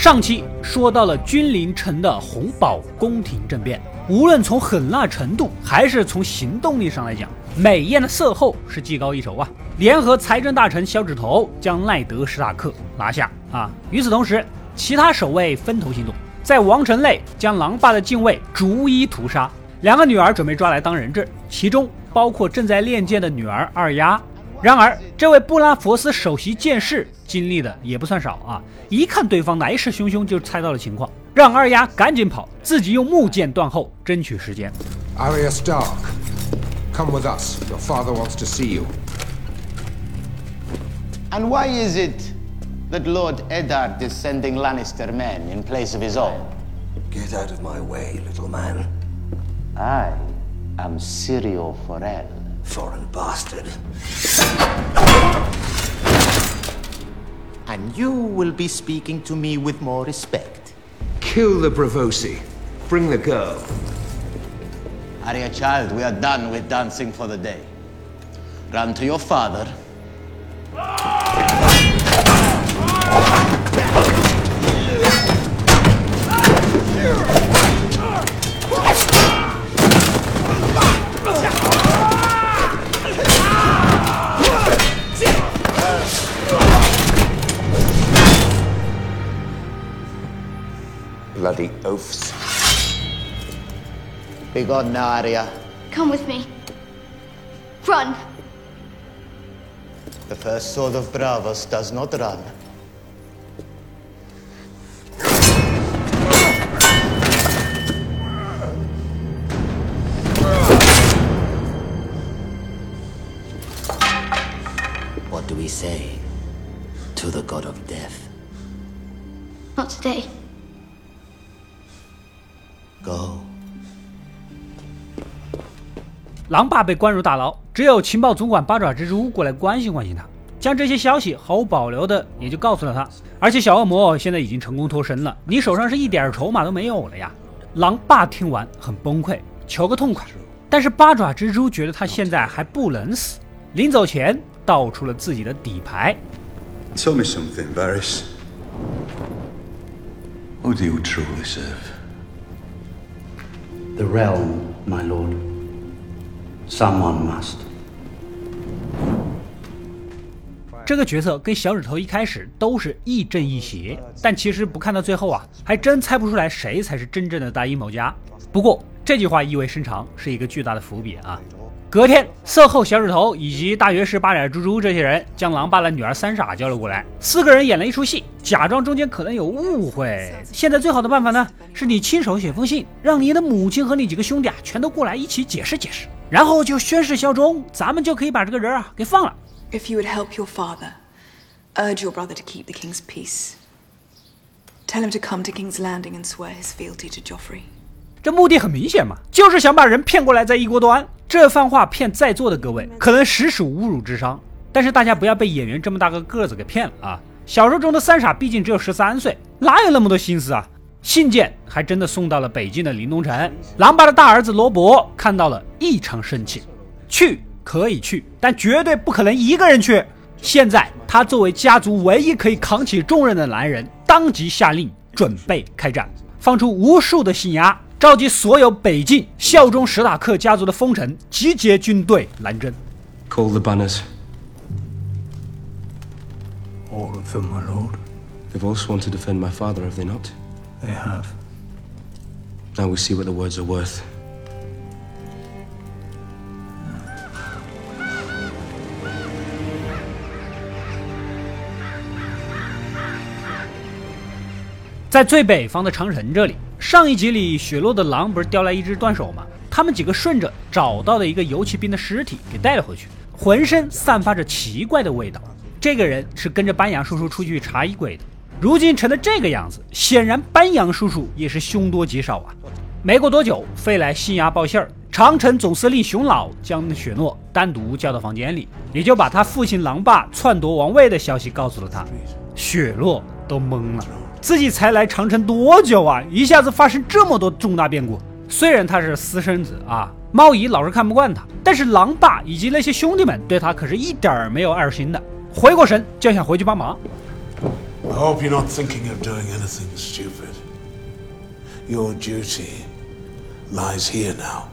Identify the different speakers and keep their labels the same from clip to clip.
Speaker 1: 上期说到了君临城的红堡宫廷政变，无论从狠辣程度还是从行动力上来讲，美艳的色后是技高一筹啊！联合财政大臣小指头将奈德史塔克拿下啊！与此同时，其他守卫分头行动，在王城内将狼爸的禁卫逐一屠杀。两个女儿准备抓来当人质，其中包括正在练剑的女儿二丫。然而，这位布拉佛斯首席剑士经历的也不算少啊！一看对方来势汹汹，就猜到了情况，让二丫赶紧跑，自己用木剑断后，争取时间。
Speaker 2: Arya Stark, come with us. Your father wants to see you.
Speaker 3: And why is it that Lord Eddard is sending Lannister men in place of his own?
Speaker 4: Get out of my way, little man.
Speaker 3: I am Sirio Forel.
Speaker 4: Foreign bastard.
Speaker 3: And you will be speaking to me with more respect.
Speaker 2: Kill the Bravosi. Bring the girl.
Speaker 3: Arya, child, we are done with dancing for the day. Run to your father.
Speaker 2: Bloody oafs.
Speaker 3: Be gone now, Arya.
Speaker 5: Come with me. Run!
Speaker 3: The first sword of Bravos does not run.
Speaker 1: 狼爸被关入大牢，只有情报总管八爪蜘蛛过来关心关心他，将这些消息毫无保留的也就告诉了他。而且小恶魔现在已经成功脱身了，你手上是一点筹码都没有了呀！狼爸听完很崩溃，求个痛快。但是八爪蜘蛛觉得他现在还不能死，临走前道出了自己的底牌。
Speaker 6: Tell me something, Varys. Who do you truly serve?
Speaker 7: The realm, my lord. Someone must.
Speaker 1: 这个角色跟小指头一开始都是亦正亦邪，但其实不看到最后啊，还真猜不出来谁才是真正的大阴谋家。不过这句话意味深长，是一个巨大的伏笔啊。隔天，色后小指头以及大学士八爪猪猪这些人将狼爸的女儿三傻叫了过来，四个人演了一出戏，假装中间可能有误会。现在最好的办法呢，是你亲手写封信，让你的母亲和你几个兄弟啊全都过来一起解释解释，然后就宣誓效忠，咱们就可以把这个人啊给放了。
Speaker 8: If you would help your father, urge your brother to keep the king's peace. Tell him to come to King's Landing and swear his fealty to Joffrey.
Speaker 1: 这目的很明显嘛，就是想把人骗过来，再一锅端。这番话骗在座的各位，可能实属侮辱智商。但是大家不要被演员这么大个个子给骗了啊！小说中的三傻毕竟只有十三岁，哪有那么多心思啊？信件还真的送到了北京的临东城。狼爸的大儿子罗伯看到了，异常生气。去可以去，但绝对不可能一个人去。现在他作为家族唯一可以扛起重任的男人，当即下令准备开战，放出无数的信押，召集所有北境效忠史塔克家族的封臣，集结军队南征。
Speaker 9: Call the banners.
Speaker 6: All of them, my lord.
Speaker 9: They've all sworn to defend my father, have they not?
Speaker 6: They have.
Speaker 9: Now we see what the words are worth.
Speaker 1: 在最北方的长城这里，上一集里雪落的狼不是叼来一只断手吗？他们几个顺着找到了一个游骑兵的尸体给带了回去，浑身散发着奇怪的味道。这个人是跟着班扬叔叔出去查衣柜的，如今成了这个样子，显然班扬叔叔也是凶多吉少啊。没过多久，飞来信牙报信儿，长城总司令熊老将雪诺单独叫到房间里，也就把他父亲狼爸篡夺王位的消息告诉了他。雪诺都懵了，自己才来长城多久啊，一下子发生这么多重大变故。虽然他是私生子啊，猫姨老是看不惯他，但是狼爸以及那些兄弟们对他可是一点儿没有二心的。回过神就想回去帮忙。
Speaker 10: I hope you're not thinking of doing anything stupid. Your duty lies here now.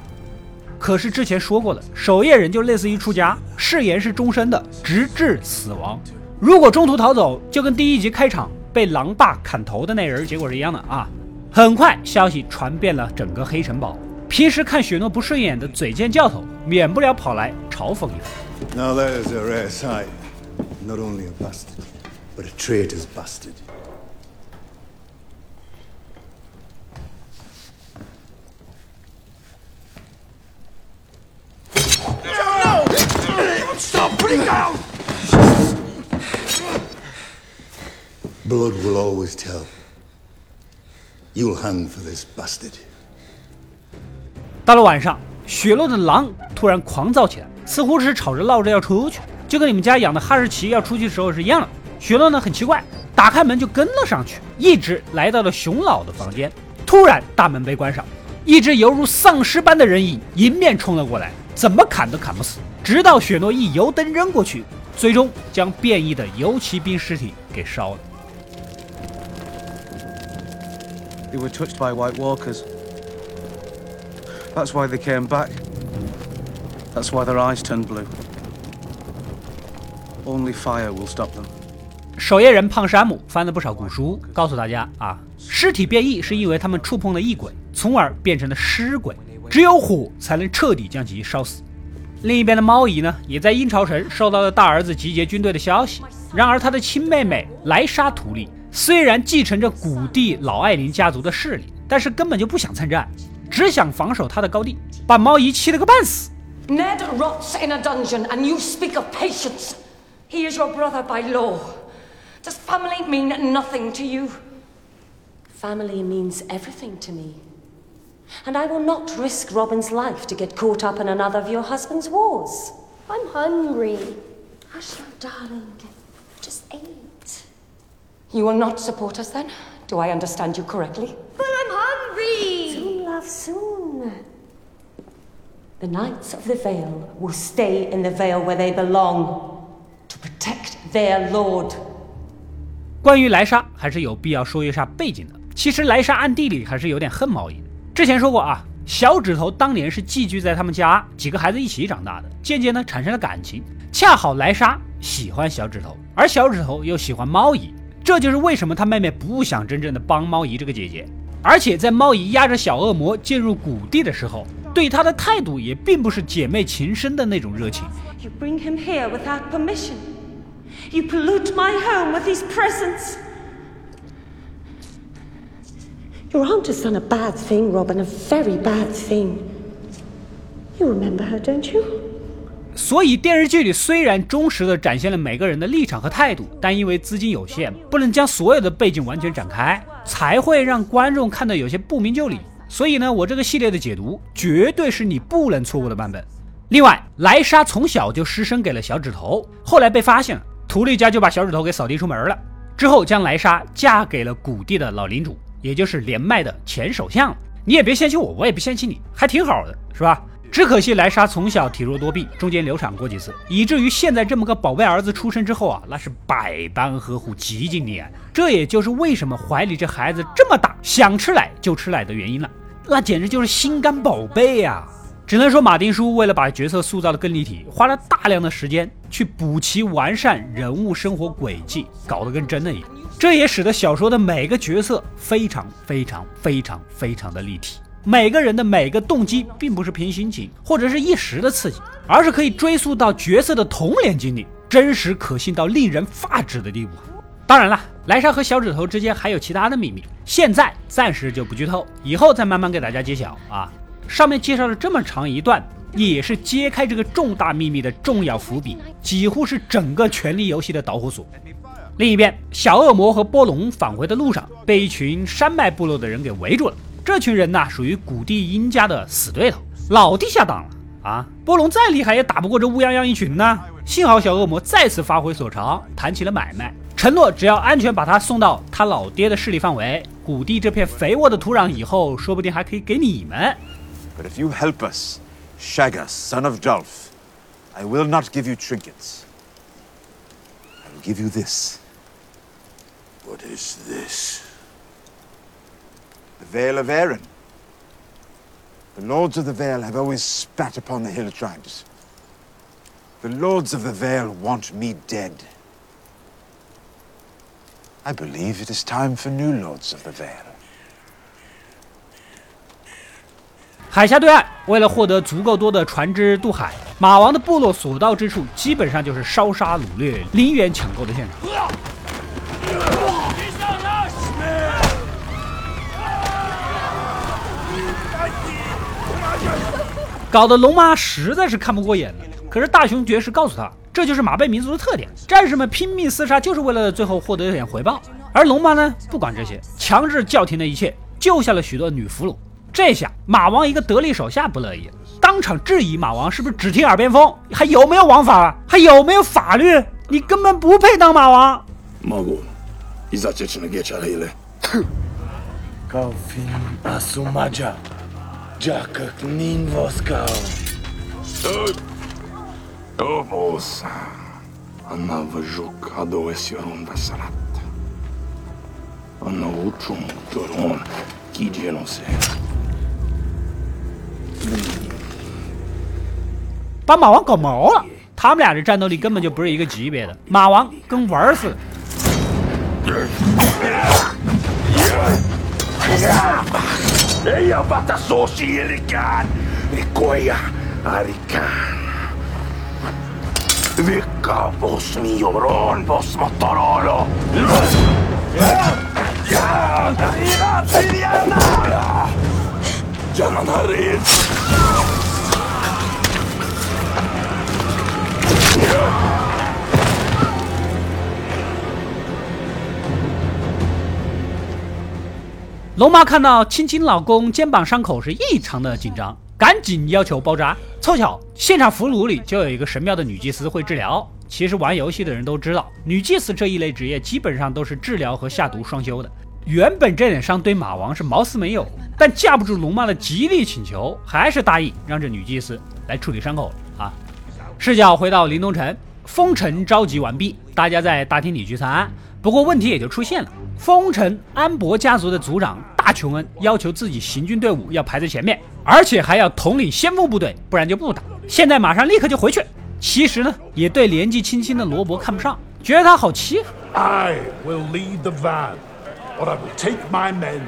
Speaker 1: 可是之前说过的，守夜人就类似于出家，誓言是终身的，直至死亡。如果中途逃走，就跟第一集开场被狼爸砍头的那人结果是一样的啊！很快，消息传遍了整个黑城堡。平时看雪诺不顺眼的嘴贱教头，免不了跑来嘲讽一番。
Speaker 6: Now there's a rare sight. Not only a bastard, but a traitor's bastard. Blood will always tell. You'll hang for this bastard.
Speaker 1: 到了晚上，雪落的狼突然狂躁起来，似乎是吵着闹着要出去，就跟你们家养的哈士奇要出去的时候是一样的。 雪诺呢很奇怪，打开门就跟了上去，一直来到了熊老的房间。突然大门被关上，一只犹如丧尸般的人影迎面冲了过来，怎么砍都砍不死，直到雪诺一油灯扔过去，最终将变异的游骑兵尸体给烧了。
Speaker 11: They were touched by White Walkers. That's why they came back. That's why their eyes turned blue. Only fire will stop them.
Speaker 1: 守夜人胖山姆翻了不少古书，告诉大家啊，尸体变异是因为他们触碰了异鬼，从而变成了尸鬼。只有火才能彻底将其烧死。另一边的猫姨呢，也在阴潮城收到了大儿子集结军队的消息。然而，他的亲妹妹莱莎图利虽然继承着古地老艾琳家族的势力，但是根本就不想参战，只想防守他的高地，把猫姨气了个半死。
Speaker 12: Ned rots in a dungeon, and you speak of patience. He is your brother by law. Does family mean nothing to you?
Speaker 13: Family means everything to me. And I will not risk Robin's life to get caught up in another of your husband's wars.
Speaker 5: I'm hungry.
Speaker 13: Hush, now, darling. Just eat.
Speaker 12: You will not support us then? Do I understand you correctly?
Speaker 5: But I'm hungry.
Speaker 13: Soon, love, soon. The Knights of the Vale will stay in the Vale where they belong to protect their lord.
Speaker 1: 关于莱莎，还是有必要说一下背景的。其实莱莎暗地里还是有点恨毛姨的。之前说过啊，小指头当年是寄居在他们家，几个孩子一起长大的，渐渐呢产生了感情。恰好莱莎喜欢小指头，而小指头又喜欢猫姨，这就是为什么他妹妹不想真正的帮猫姨这个姐姐。而且在猫姨压着小恶魔进入谷地的时候，对她的态度也并不是姐妹情深的那种热情。
Speaker 13: You bring him here without permission. You pollute my home with these presents. Your aunt has done a bad thing, Robin, a very bad thing. You remember her, don't you?
Speaker 1: 所以电视剧里虽然忠实的展现了每个人的立场和态度，但因为资金有限，不能将所有的背景完全展开，才会让观众看得有些不明就里。所以呢，我这个系列的解读绝对是你不能错过的版本。另外，莱莎从小就失身给了小指头，后来被发现了，图利家就把小指头给扫地出门了。之后将莱莎嫁给了谷地的老领主，也就是连麦的前首相。你也别嫌弃我，我也不嫌弃你，还挺好的，是吧？只可惜莱莎从小体弱多病，中间流产过几次，以至于现在这么个宝贝儿子出生之后啊，那是百般呵护，极尽溺爱。这也就是为什么怀里这孩子这么大，想吃奶就吃奶的原因了。那简直就是心肝宝贝呀、只能说马丁叔为了把角色塑造的更立体，花了大量的时间去补齐完善人物生活轨迹，搞得跟真的一样。这也使得小说的每个角色非常非常非常非常的立体。每个人的每个动机，并不是凭心情或者是一时的刺激，而是可以追溯到角色的童年经历，真实可信到令人发指的地步。当然了，莱莎和小指头之间还有其他的秘密，现在暂时就不剧透，以后再慢慢给大家揭晓啊。上面介绍了这么长一段，也是揭开这个重大秘密的重要伏笔，几乎是整个《权力游戏》的导火索。另一边，小恶魔和波隆返回的路上，被一群山脉部落的人给围住了。这群人呐，属于古地鹰家的死对头，老弟下当了啊！波隆再厉害也打不过这乌泱泱一群呢。幸好小恶魔再次发挥所长，谈起了买卖，承诺只要安全把他送到他老爹的势力范围，古地这片肥沃的土壤以后，说不定还可以给你们。
Speaker 14: But if you help us, Shagas, son of Dolph, I will not give you trinkets. I will give you this.
Speaker 10: What is this?
Speaker 14: The Vale of Erin. The Lords of the Vale have always spat upon the hill tribes. The Lords of the Vale want me dead. I believe it is time for new Lords of the Vale.
Speaker 1: 海峡对岸，为了获得足够多的船只渡海，马王的部落所到之处，基本上就是烧杀掳掠、林园抢购的现场。搞得龙妈实在是看不过眼了。可是大雄爵士告诉他，这就是马背民族的特点，战士们拼命厮杀，就是为了最后获得一点回报。而龙妈呢，不管这些，强制叫停了一切，救下了许多女俘虏。这下马王一个得力手下不乐意，当场质疑马王是不是只听耳边风，还有没有王法？了，还有没有法律？你根本不配当马王。把马王搞毛了，他们俩这战斗力根本就不是一个级别的。马王跟玩儿似的。
Speaker 10: Janan harin.
Speaker 1: 龙妈看到亲亲老公肩膀伤口是异常的紧张，赶紧要求包扎。凑巧现场俘虏里就有一个神庙的女祭司会治疗。其实玩游戏的人都知道，女祭司这一类职业基本上都是治疗和下毒双修的。原本这点伤对马王是毛丝没有，但架不住龙妈的极力请求，还是答应让这女祭司来处理伤口啊。视角回到林东城，封城召集完毕，大家在大厅里聚餐。不过问题也就出现了，丰臣安博家族的族长大琼恩要求自己行军队伍要排在前面，而且还要统领先锋部队，不然就不打。现在马上立刻就回去。其实呢，也对年纪轻轻的罗伯看不上，觉得他好欺负。
Speaker 10: I will lead the van, or I will take my men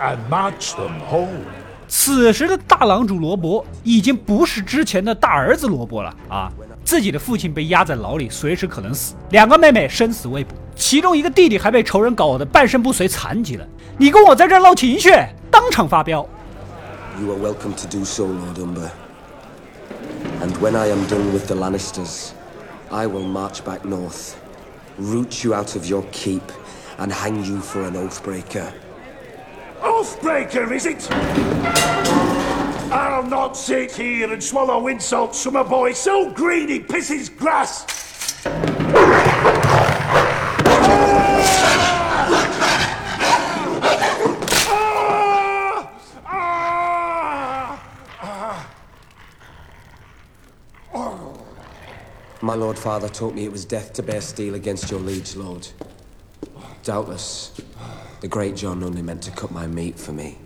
Speaker 10: and march them home.
Speaker 1: 此时的大郎主罗伯已经不是之前的大儿子罗伯了啊！自己的父亲被压在牢里，随时可能死；两个妹妹生死未卜，其中一个弟弟还被仇人搞得半身不遂，残疾了。你跟我在这闹情绪，当场发飙
Speaker 9: ！You are welcome to do so, Lord Umber. And when I am done with the Lannisters, I will march back north, root you out of your keep, and hang you for an oathbreaker.
Speaker 10: Oathbreaker, is it? I'll not sit here and swallow insults from a boy so green he pisses grass.
Speaker 9: My lord father taught me it was death to bear steel against your liege lord. Doubtless, the great John only meant to cut my meat for me.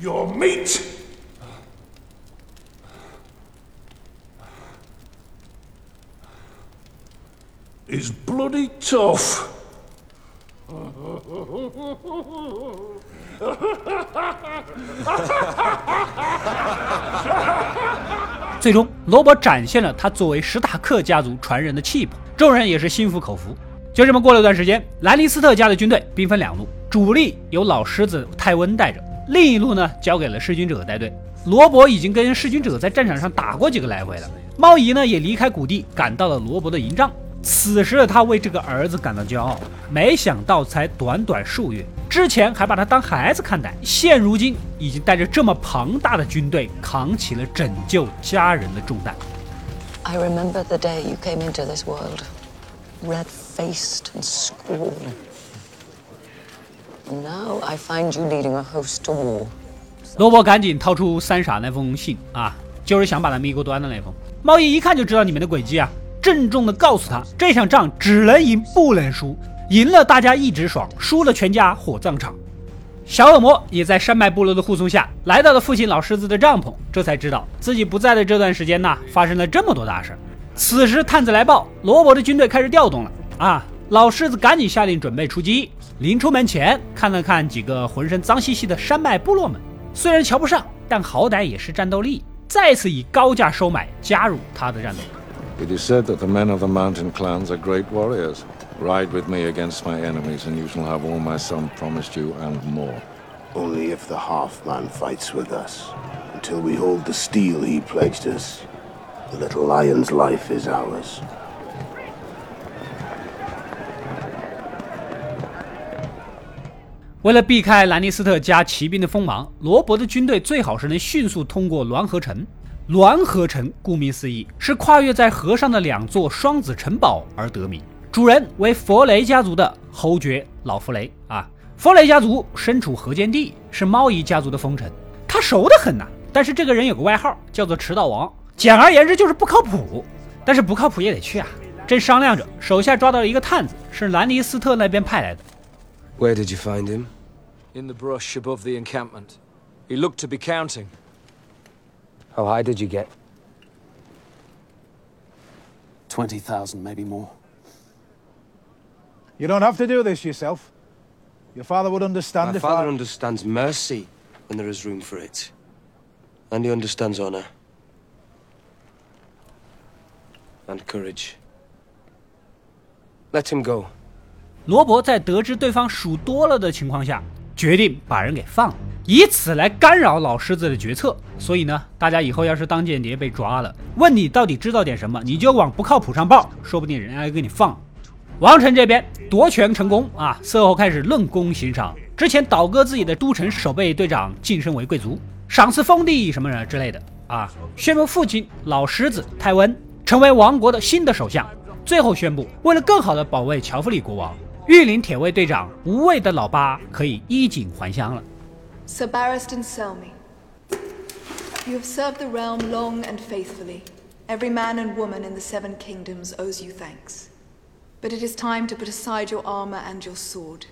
Speaker 10: Your meat! Is bloody tough.
Speaker 1: 最终，罗伯展现了他作为史塔克家族传人的气魄，众人也是心服口服。 就这么过了一段时间，兰尼斯特家的军队兵分两路，主力由老狮子泰温带着，另一路呢交给了弑君者带队。罗伯已经跟弑君者在战场上打过几个来回了，猫姨呢也离开谷地，赶到了罗伯的营帐。此时的他为这个儿子感到骄傲，没想到才短短数月，之前还把他当孩子看待，现如今已经带着这么庞大的军队，扛起了拯救家人的重担。
Speaker 12: I remember the day you came into this world, red faced and scrawny. Now I find you leading a host to war.
Speaker 1: 罗伯赶紧掏出三傻那封信啊，就是想把他们一锅端的那封。猫姨一看就知道你们的诡计啊，郑重地告诉他，这场仗只能赢不能输，赢了大家一直爽，输了全家火葬场。小恶魔也在山脉部落的护送下来到了父亲老狮子的帐篷，这才知道自己不在的这段时间呐，发生了这么多大事。此时探子来报，罗伯的军队开始调动了啊！老狮子赶紧下令准备出击。临出门前，看了看几个浑身脏兮兮的山脉部落们，虽然瞧不上，但好歹也是战斗力，再次以高价收买，加入他的战斗。
Speaker 15: It is said that the men of the mountain clans are great warriors. Ride with me against my enemies, and you shall have all my son promised you and more.
Speaker 16: Only if the half-man fights with us. Until we hold the steel he pledged us, the little lion's life is ours.
Speaker 1: 为了避开兰尼斯特加骑兵的锋芒，罗伯的军队最好是能迅速通过滦河城。滦河城顾名思义是跨越在河上的两座双子城堡而得名，主人为弗雷家族的侯爵老弗雷啊。弗雷家族身处河间地，是猫姨家族的封臣，他熟得很呐。但是这个人有个外号叫做迟到王，简而言之就是不靠谱。但是不靠谱也得去啊。正商量着，手下抓到了一个探子，是兰尼斯特那边派来的。
Speaker 9: Where did you find him?
Speaker 17: In the brush above the encampment. He looked to be counting.
Speaker 9: How high did you get?
Speaker 11: 20,000, maybe more.
Speaker 18: You don't have to do this yourself. Your father would understand
Speaker 9: My
Speaker 18: if
Speaker 9: father
Speaker 18: I...
Speaker 9: understands mercy when there is room for it. And he understands honor. And courage. Let him go.
Speaker 1: 罗伯在得知对方数多了的情况下，决定把人给放了，以此来干扰老狮子的决策。所以呢，大家以后要是当间谍被抓了，问你到底知道点什么，你就往不靠谱上报，说不定人家给你放。王城这边夺权成功啊，色后开始论功行赏。之前倒戈自己的都城守备队长晋升为贵族，赏赐封地什么之类的啊。宣布父亲老狮子泰温成为王国的新的首相。最后宣布，为了更好的保卫乔弗里国王。御林铁卫队长无畏的老八可以衣锦还乡了。
Speaker 8: Sir Barristan Selmy, you have served the realm long and faithfully. Every man and woman in the Seven Kingdoms owes you thanks. But it is time to put aside your armor and your sword.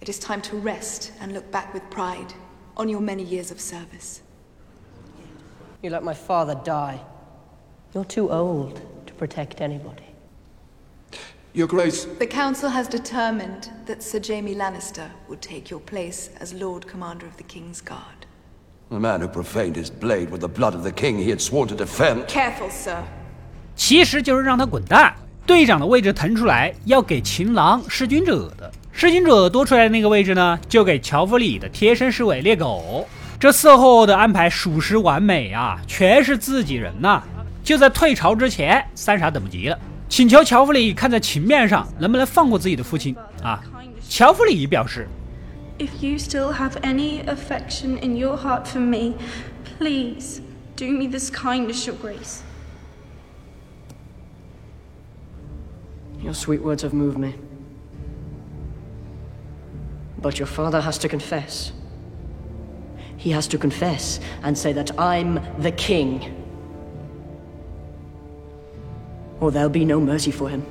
Speaker 8: It is time to rest and look back with pride on your many years of service.
Speaker 13: You let my father die. You're too old to protect anybody.
Speaker 2: Your Grace.
Speaker 8: The Council has determined that Sir Jamie Lannister would take your place as Lord Commander of the King's Guard.
Speaker 19: The man who profaned his blade with the blood of the king he had sworn to defend.
Speaker 8: Careful, sir.
Speaker 1: 其实就是让他滚蛋。队长的位置腾出来，要给秦狼弑君者的。弑君者多出来的那个位置呢，就给乔弗里的贴身侍卫猎狗。这色后的安排属实完美啊，全是自己人呐！就在退朝之前，三傻等不及了。请求乔弗里看在情面上，能不能放过自己的父亲啊？乔弗里表示：“
Speaker 5: If you still have any affection in your heart for me, please do me this kindness, Your Grace.”
Speaker 13: Your sweet words have moved me. But your father has to confess. He has to confess and say that I'm the king. Or there'll be no mercy for him.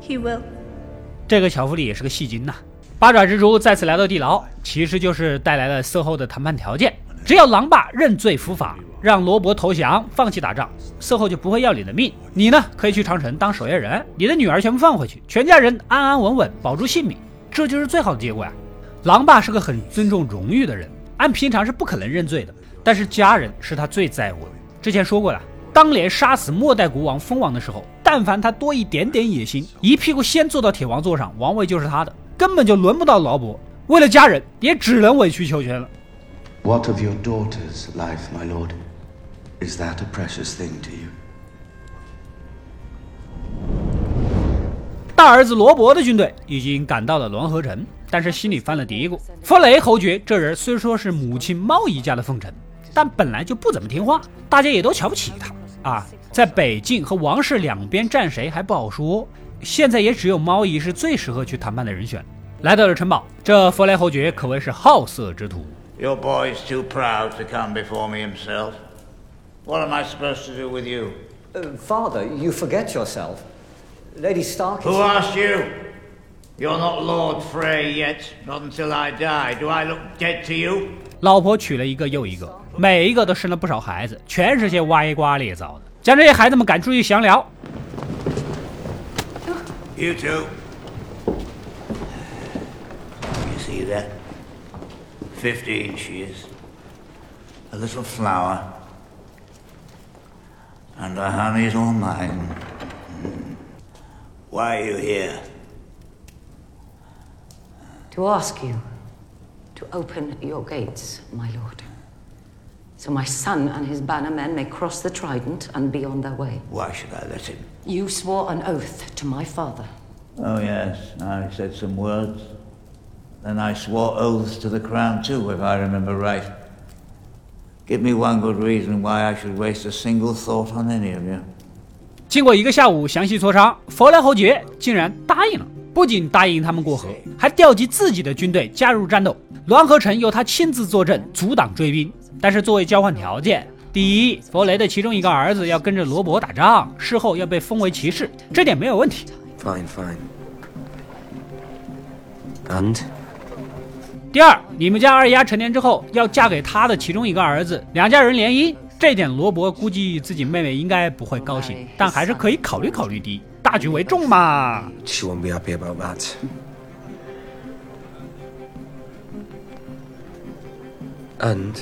Speaker 5: He will.
Speaker 1: 这个乔弗里也是个戏精呐。八爪蜘蛛再次来到地牢，其实就是带来了色后的谈判条件：只要狼爸认罪伏法，让罗伯投降，放弃打仗，色后就不会要你的命。你呢，可以去长城当守夜人，你的女儿全部放回去，全家人安安稳稳保住性命，这就是最好的结果呀。狼爸是个很尊重荣誉的人，按平常是不可能认罪的，但是家人是他最在乎的。之前说过了。当年杀死末代国王封王的时候，但凡他多一点点野心，一屁股先坐到铁王座上，王位就是他的，根本就轮不到劳勃。为了家人，也只能委曲求全了。
Speaker 4: What of your daughter's life, my lord? Is that a precious thing to you?
Speaker 1: 大儿子罗伯的军队已经赶到了滦河城，但是心里犯了嘀咕：弗雷侯爵这人虽说是母亲猫姨家的奉臣，但本来就不怎么听话，大家也都瞧不起他。啊，在北境和王室两边站谁还不好说，现在也只有猫姨是最适合去谈判的人选。来到了城堡，这弗雷侯爵可谓是好色之徒。
Speaker 3: Your boy is too proud to come before me himself.
Speaker 20: What am I supposed to do with you?
Speaker 21: Uh, Father, you forget yourself. Lady Stark.
Speaker 20: Who asked you? You're not Lord Frey yet, not until I die. Do I look dead to you?
Speaker 1: 老婆娶了一个又一个，每一个都生了不少孩子，全是些歪瓜裂枣的，将这些孩子们赶出去详聊。
Speaker 20: You two. You see that? Fifteen she is. A little flower. And the honey's all mine. Mm. Why are you here?
Speaker 13: To ask you to open your gates, my lord. So my son and his bannermen may cross the Trident and be on their way.
Speaker 20: Why should I let him?
Speaker 13: You swore an oath to my father.
Speaker 20: Oh, yes, I said some words. Then I swore oaths to the crown, too, if I remember right. Give me one good reason why I should waste a single thought on any of you.
Speaker 1: 经过一个下午详细磋商，佛莱侯爵竟然答应了。不仅答应他们过河，还调集自己的军队加入战斗。栾河城由他亲自坐镇，阻挡追兵。但是作为交换条件，第一，弗雷的其中一个儿子要跟着罗伯打仗，事后要被封为骑士，这点没有问题。
Speaker 9: Fine, fine. And?
Speaker 1: 第二，你们家二丫成年之后要嫁给他的其中一个儿子，两家人联姻，这点罗伯估计自己妹妹应该不会高兴，但还是可以考虑考虑的。大局为重嘛。
Speaker 9: She won't be happy about that. And?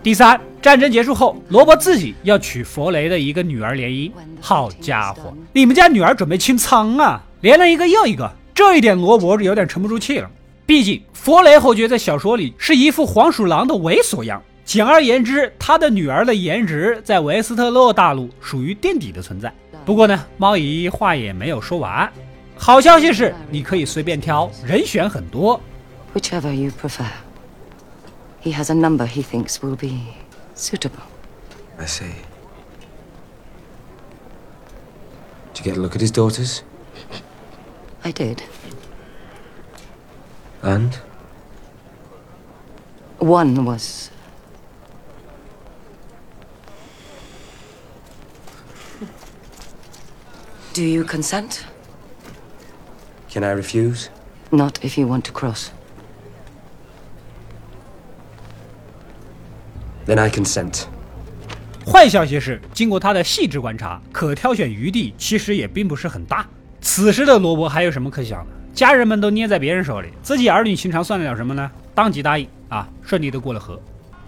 Speaker 1: 第三，战争结束后，罗伯自己要娶弗雷的一个女儿联姻。好家伙，你们家女儿准备清仓啊，连了一个又一个，这一点罗伯有点沉不住气了。毕竟弗雷侯爵在小说里是一副黄鼠狼的猥琐样。简而言之，他的女儿的颜值在维斯特洛大陆属于垫底的存在。不过呢，猫姨话也没有说完。好消息是，你可以随便挑，人选很多。
Speaker 13: Whichever you prefer. He has a number he thinks will be suitable.
Speaker 9: I see. Did you get a look at his daughters?
Speaker 13: I did.
Speaker 9: And?
Speaker 13: One was. Do you consent?
Speaker 9: Can I refuse?
Speaker 13: Not if you want to cross.
Speaker 9: Then I consent.
Speaker 1: 坏消息是，经过他的细致观察，可挑选余地其实也并不是很大。此时的罗伯还有什么可想的？家人们都捏在别人手里，自己儿女情长算得了什么呢？当即答应啊，顺利的过了河。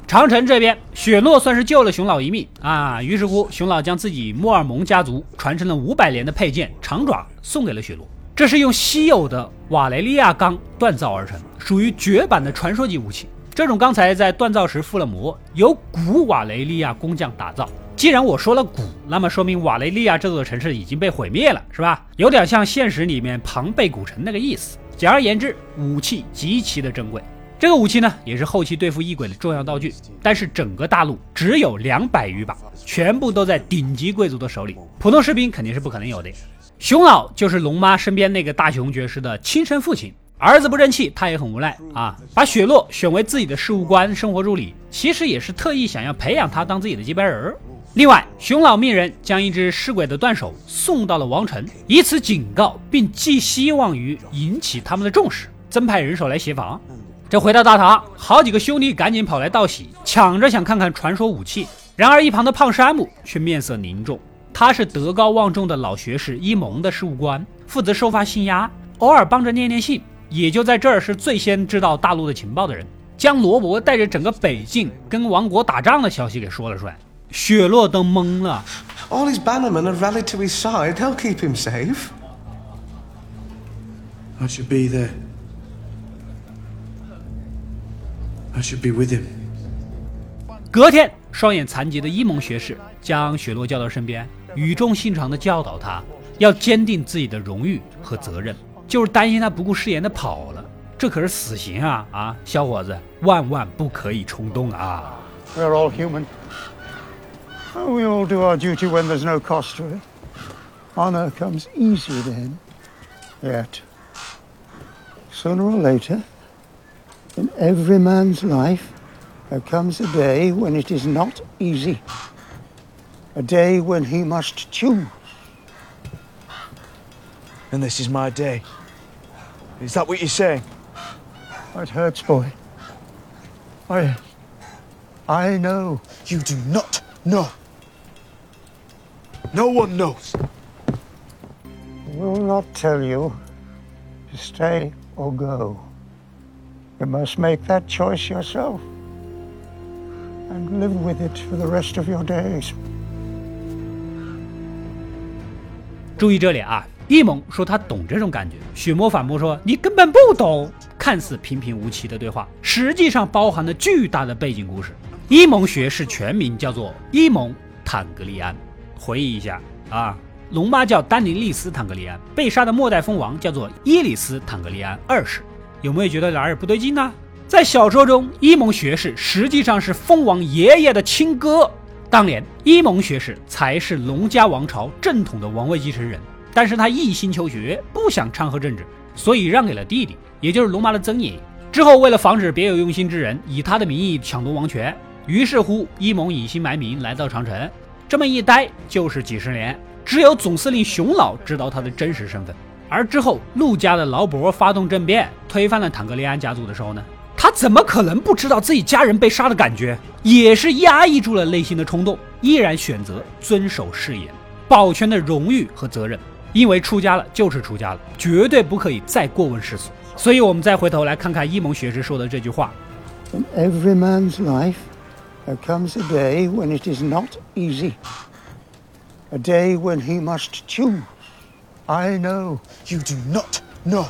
Speaker 1: 长城这边，雪诺算是救了熊老一命啊。于是乎，熊老将自己莫尔蒙家族传承了五百年的佩剑长爪送给了雪诺。这是用稀有的瓦雷利亚钢锻造而成，属于绝版的传说级武器。这种钢材在锻造时附了膜，由古瓦雷利亚工匠打造。既然我说了古，那么说明瓦雷利亚这座城市已经被毁灭了，是吧？有点像现实里面庞贝古城那个意思。简而言之，武器极其的珍贵。这个武器呢，也是后期对付异鬼的重要道具。但是整个大陆只有两百余把，全部都在顶级贵族的手里，普通士兵肯定是不可能有的。熊老就是龙妈身边那个大熊爵士的亲生父亲。儿子不争气，他也很无奈啊！把雪落选为自己的事务官、生活助理，其实也是特意想要培养他当自己的接班人。另外，熊老命人将一只尸鬼的断手送到了王城，以此警告，并寄希望于引起他们的重视，增派人手来协防。这回到大堂，好几个兄弟赶紧跑来道喜，抢着想看看传说武器。然而一旁的胖山姆却面色凝重，他是德高望重的老学士伊蒙的事务官，负责收发信押，偶尔帮着念念信。也就在这儿是最先知道大陆的情报的人，将罗伯带着整个北境跟王国打仗的消息给说了出来，雪洛都懵了。
Speaker 22: All his bannermen are rallied to his side. He'll keep him safe.
Speaker 6: I should be there. I should be with him.
Speaker 1: 隔天，双眼残疾的伊蒙学士将雪洛叫到身边，语重心长的教导他要坚定自己的荣誉和责任。就是担心他不顾誓言的跑了，这可是死刑啊！啊，小伙子，万万不可以冲动啊
Speaker 18: We're all human. We all do our duty when there's no cost to it. Honor comes easy to him. Yet, sooner or later, in every man's life, there comes a day when it is not easy. A day when he must choose.
Speaker 23: And this is my day. Is that what you're saying?
Speaker 18: It hurts, boy. I. I know.
Speaker 23: You do not know. No one knows.
Speaker 18: I will not tell you to stay or go. You must make that choice yourself and live with it for the rest of your days.
Speaker 1: 注意这里啊， 一萌说他懂这种感觉，血魔反驳说你根本不懂。看似平平无奇的对话，实际上包含了巨大的背景故事。伊蒙学士全名叫做伊蒙·坦格利安。回忆一下啊，龙妈叫丹尼利斯·坦格利安，被杀的末代蜂王叫做伊里斯·坦格利安二世。有没有觉得哪儿不对劲呢？在小说中，伊蒙学士实际上是蜂王爷爷的亲哥。当年，伊蒙学士才是龙家王朝正统的王位继承人，但是他一心求学，不想掺和政治，所以让给了弟弟，也就是龙妈的曾爷爷。之后，为了防止别有用心之人以他的名义抢夺王权，于是乎，伊蒙隐姓埋名来到长城，这么一待就是几十年，只有总司令熊老知道他的真实身份。而之后，陆家的劳勃发动政变，推翻了坦格利安家族的时候呢，他怎么可能不知道自己家人被杀的感觉？也是压抑住了内心的冲动，依然选择遵守誓言，保全了荣誉和责任。因为出家了就是出家了，绝对不可以再过问世俗。所以，我们再回头来看看伊蒙学士说的这句话：“
Speaker 18: In every man's life, there comes a day when it is not easy, a day when he must choose. I know
Speaker 23: you do not know.”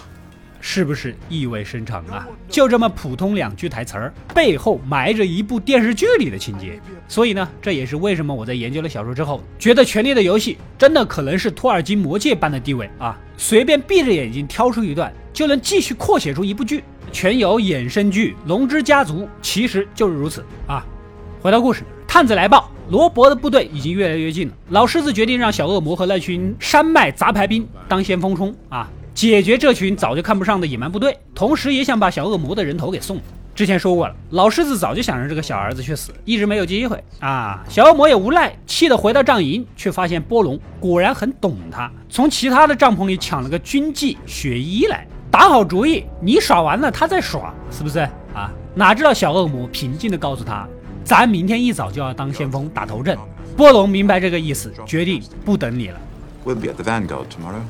Speaker 1: 是不是意味深长啊？就这么普通两句台词儿，背后埋着一部电视剧里的情节。所以呢，这也是为什么我在研究了小说之后，觉得《权力的游戏》真的可能是托尔金魔戒般的地位啊！随便闭着眼睛挑出一段，就能继续扩写出一部剧。全有衍生剧《龙之家族》，其实就是如此啊。回到故事，探子来报，罗伯的部队已经越来越近了。老狮子决定让小恶魔和那群山脉杂牌兵当先锋冲啊！解决这群早就看不上的野蛮部队，同时也想把小恶魔的人头给送了。之前说过了，老狮子早就想让这个小儿子去死，一直没有机会啊。小恶魔也无奈，气得回到帐营，却发现波龙果然很懂他，从其他的帐篷里抢了个军纪血衣来，打好主意，你耍完了他再耍，是不是啊？哪知道小恶魔平静地告诉他，咱明天一早就要当先锋打头阵。波龙明白这个意思，决定不等你了。
Speaker 24: We'll be at the Vanguard tomorrow.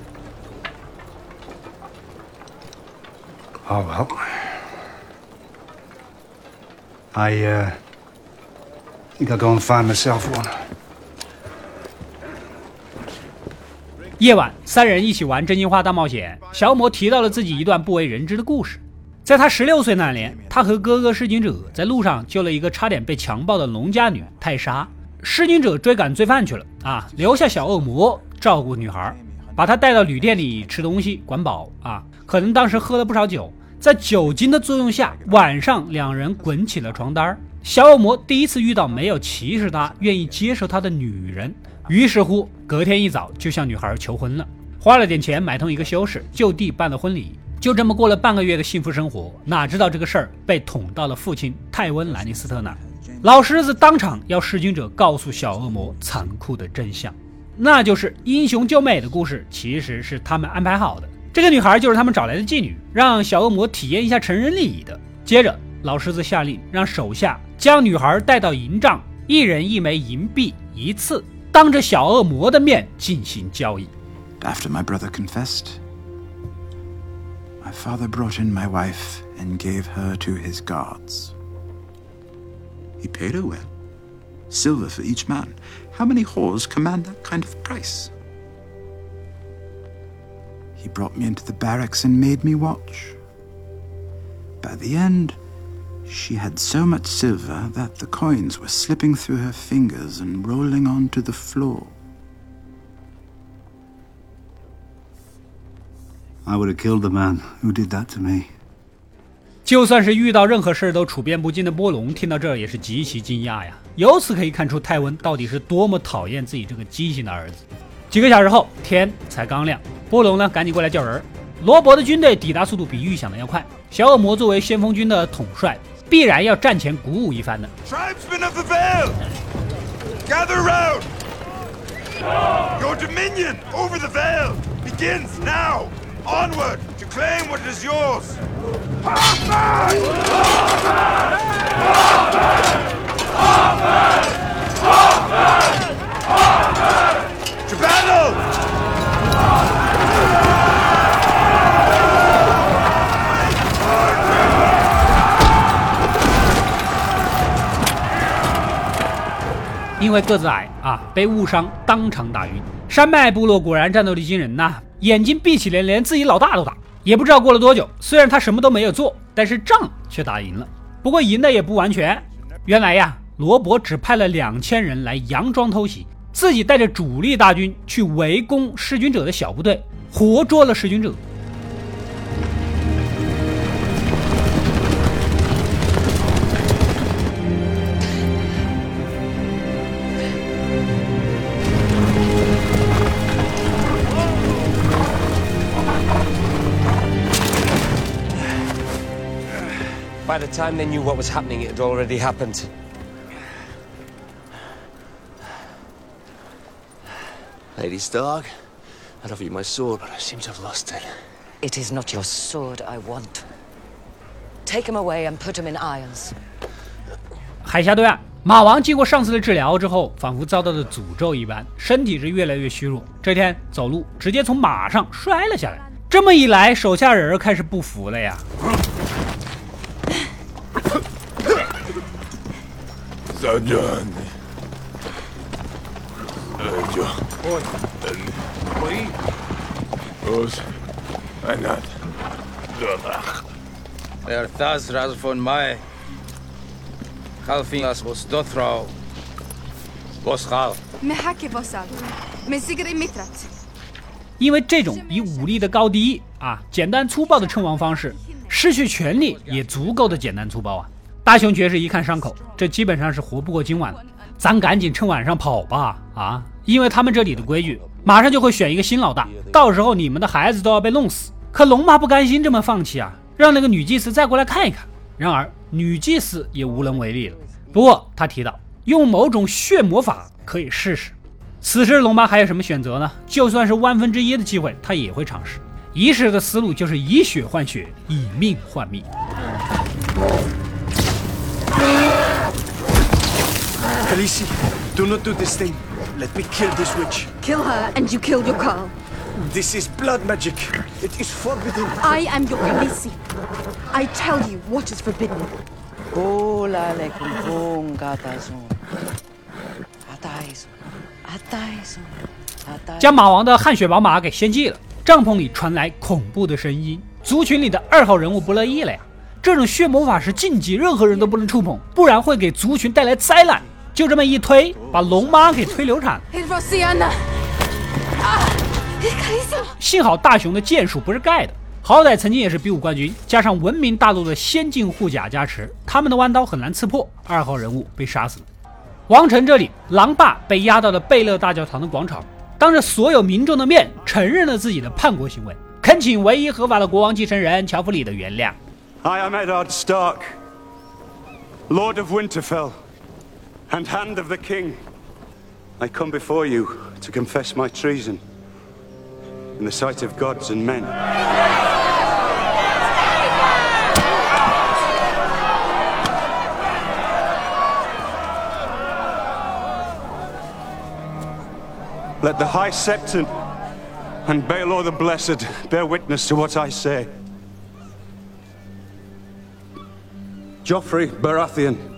Speaker 6: Oh, well. I, uh, think I'll go and find myself one.
Speaker 1: 夜晚，三人一起玩真心话大冒险。小恶魔提到了自己一段不为人知的故事。在他十六岁那年，他和哥哥弑君者在路上救了一个差点被强暴的农家女泰莎。弑君者追赶罪犯去了啊，留下小恶魔照顾女孩，把她带到旅店里吃东西管饱啊。可能当时喝了不少酒。在酒精的作用下，晚上两人滚起了床单儿。小恶魔第一次遇到没有歧视他、愿意接受他的女人，于是乎隔天一早就向女孩求婚了，花了点钱买通一个修士，就地办了婚礼，就这么过了半个月的幸福生活。哪知道这个事儿被捅到了父亲泰温·兰尼斯特那儿，老狮子当场要弑君者告诉小恶魔残酷的真相，那就是英雄救美的故事其实是他们安排好的。这个女孩就是他们找来的妓女，让小恶魔体验一下成人礼仪的。接着，老狮子下令让手下将女孩带到营帐，一人一枚银币一次，当着小恶魔的面进行交易。
Speaker 24: After my brother confessed, my father brought in my wife and gave her to his guards. He paid her well, silver for each man. How many whores command that kind of price? He brought me into the barracks and made me watch. By the end, she had so much silver that the coins were slipping through her fingers and rolling onto the floor.
Speaker 6: I would have killed the man who did that to me.
Speaker 1: 就算是遇到任何事儿都处变不惊的波龙，听到这儿也是极其惊讶呀。由此可以看出泰温到底是多么讨厌自己这个畸形的儿子。 几个小时后，天才刚亮，波龙呢赶紧过来叫人。罗伯的军队抵达速度比预想的要快。小恶魔作为先锋军的统帅，必然要战前鼓舞一番的 gather round。
Speaker 24: Your dominion over the Vale begins now! Onward to claim what is yours! To battle!
Speaker 1: Hoffman! 因为个子矮啊，被误伤，当场打晕。山脉部落果然战斗力惊人呐，眼睛闭起来，连自己老大都打。也不知道过了多久，虽然他什么都没有做，但是仗却打赢了。不过赢的也不完全，原来呀，罗伯只派了两千人来佯装偷袭，自己带着主力大军去围攻弑君者的小部队，活捉了弑君者。
Speaker 9: By the time they knew what was happening, it had already happened.
Speaker 25: Lady Stark, I'd offer you my sword, but I seem to have lost it.
Speaker 26: It is not your sword I want. Take him away and put him in irons.
Speaker 1: 海峡对岸，马王经过上次的治疗之后，仿佛遭到了诅咒一般，身体是越来越虚弱。这天走路直接从马上摔了下来。这么一来，手下人开始不服了呀。
Speaker 27: Er raz von mai. Halfingas was dothro. Was hal.
Speaker 28: Mehake vosal. Mesigre mitrat.
Speaker 1: 因为这种以武力的高低啊，简单粗暴的称王方式，失去权力也足够的简单粗暴啊。大雄爵士一看伤口，这基本上是活不过今晚了，咱赶紧趁晚上跑吧啊！因为他们这里的规矩，马上就会选一个新老大，到时候你们的孩子都要被弄死。可龙妈不甘心这么放弃啊，让那个女祭司再过来看一看。然而女祭司也无能为力了。不过她提到，用某种血魔法可以试试。此时龙妈还有什么选择呢？就算是万分之一的机会，她也会尝试。仪式的思路就是以血换血，以命换命。
Speaker 29: Khaleesi, do not do this thing. Let me kill this witch.
Speaker 30: Kill her, and you killed your Carl.
Speaker 29: This is blood magic. It is forbidden.
Speaker 30: I am your Khaleesi. I tell you what is forbidden.
Speaker 26: Hola le kumpung katazun. Ataisun. Ataisun.
Speaker 1: 将马王的汗血宝马给献祭了。帐篷里传来恐怖的声音，族群里的二号人物不乐意了呀！这种血魔法是禁忌，任何人都不能触碰，不然会给族群带来灾难。就这么一推，把龙妈给推流产.
Speaker 30: Ah.
Speaker 1: 幸好大雄的剑术不是盖的，好歹曾经也是比武冠军，加上文明大陆的先进护甲加持，他们的弯刀很难刺破。二号人物被杀死了。王城这里，狼爸被押到了贝勒大教堂的广场。当着所有民众的面承认了自己的叛国行为，恳请唯一合法的国王继承人乔弗里的原谅。
Speaker 31: I am Eddard Stark, Lord of Winterfell, and Hand of the King. I come before you to confess my treason in the sight of gods and men. Let the High Septon and Baelor the Blessed bear witness to what I say. Joffrey Baratheon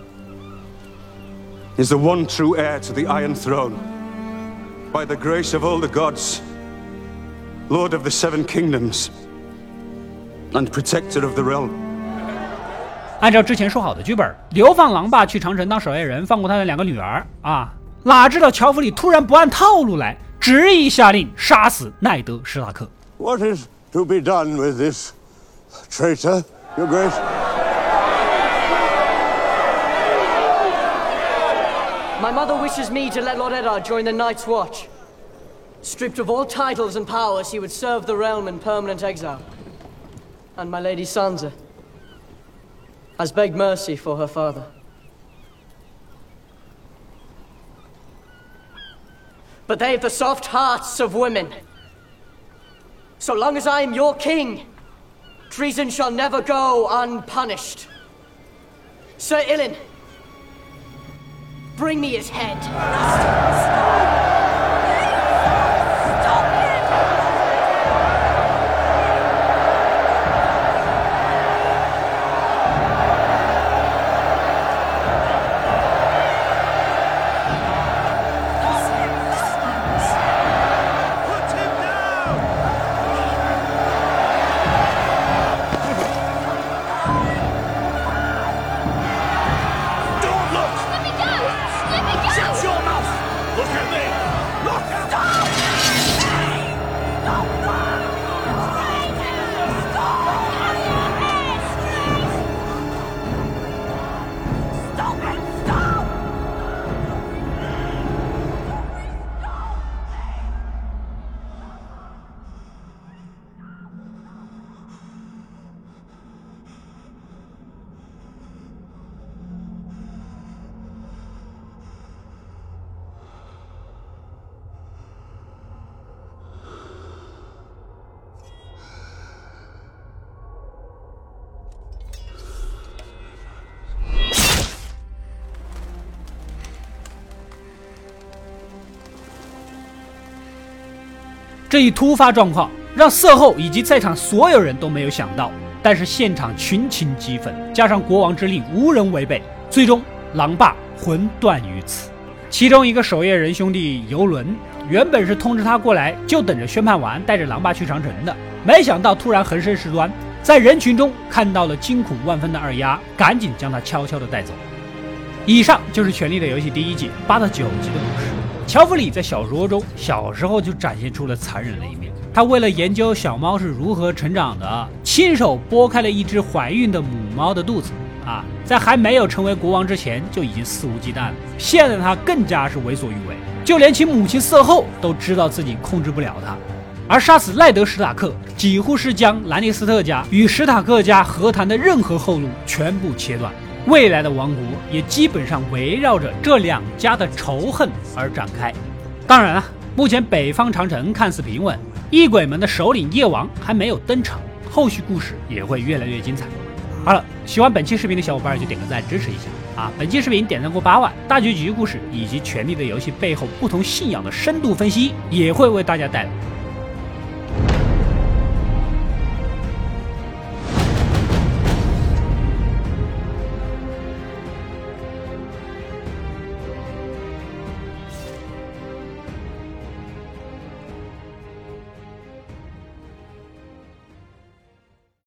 Speaker 31: is the one true heir to the Iron Throne. By the grace of all the gods, Lord of the Seven Kingdoms, and Protector of the Realm.
Speaker 1: 按照之前说好的剧本，流放狼爸去长城当守夜人，放过他的两个女儿啊！哪知道乔弗里突然不按套路来，执意下令杀死奈德·史塔克。
Speaker 32: What is to be done with this traitor, Your Grace?
Speaker 33: My mother wishes me to let Lord Eddard join the Night's Watch. Stripped of all titles and powers, he would serve the realm in permanent exile. And my lady Sansa has begged mercy for her father. but they've the soft hearts of women. So long as I am your king, treason shall never go unpunished. Sir Ilin, bring me his head.
Speaker 1: 这一突发状况让色后以及在场所有人都没有想到，但是现场群情激愤，加上国王之令无人违背，最终狼爸魂断于此。其中一个守夜人兄弟游轮，原本是通知他过来，就等着宣判完带着狼爸去长城的，没想到突然横生事端，在人群中看到了惊恐万分的二丫，赶紧将他悄悄的带走。以上就是《权力的游戏》第一季八到九集的故事。乔弗里在小说中小时候就展现出了残忍的一面。他为了研究小猫是如何成长的，亲手剥开了一只怀孕的母猫的肚子。啊，在还没有成为国王之前就已经肆无忌惮了。现在他更加是为所欲为，就连其母亲色后都知道自己控制不了他。而杀死赖德史塔克，几乎是将兰尼斯特家与史塔克家和谈的任何后路全部切断。未来的王国也基本上围绕着这两家的仇恨而展开。当然了，目前北方长城看似平稳，异鬼门的首领夜王还没有登场，后续故事也会越来越精彩。好了，喜欢本期视频的小伙伴就点个赞支持一下啊！本期视频点赞过八万，大结局故事以及《权力的游戏》背后不同信仰的深度分析也会为大家带来。